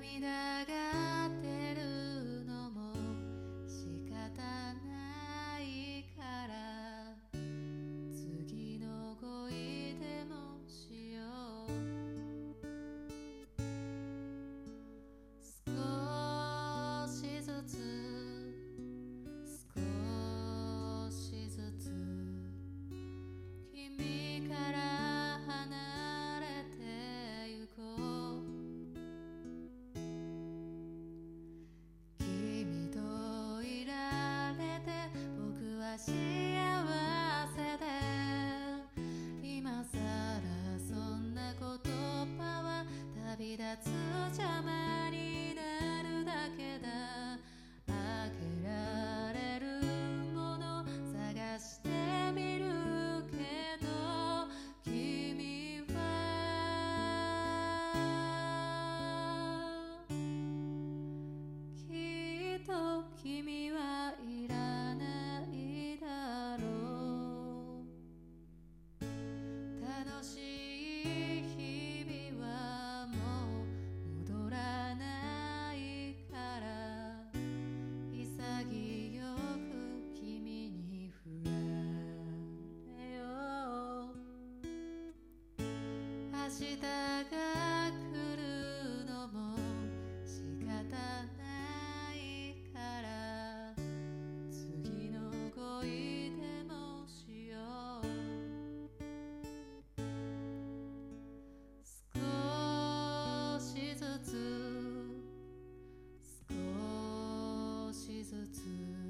涙幸せで今さらそんな言葉は旅立つ邪魔日が来るのも仕方ないから。次の恋でもしよう。少しずつ。少しずつ。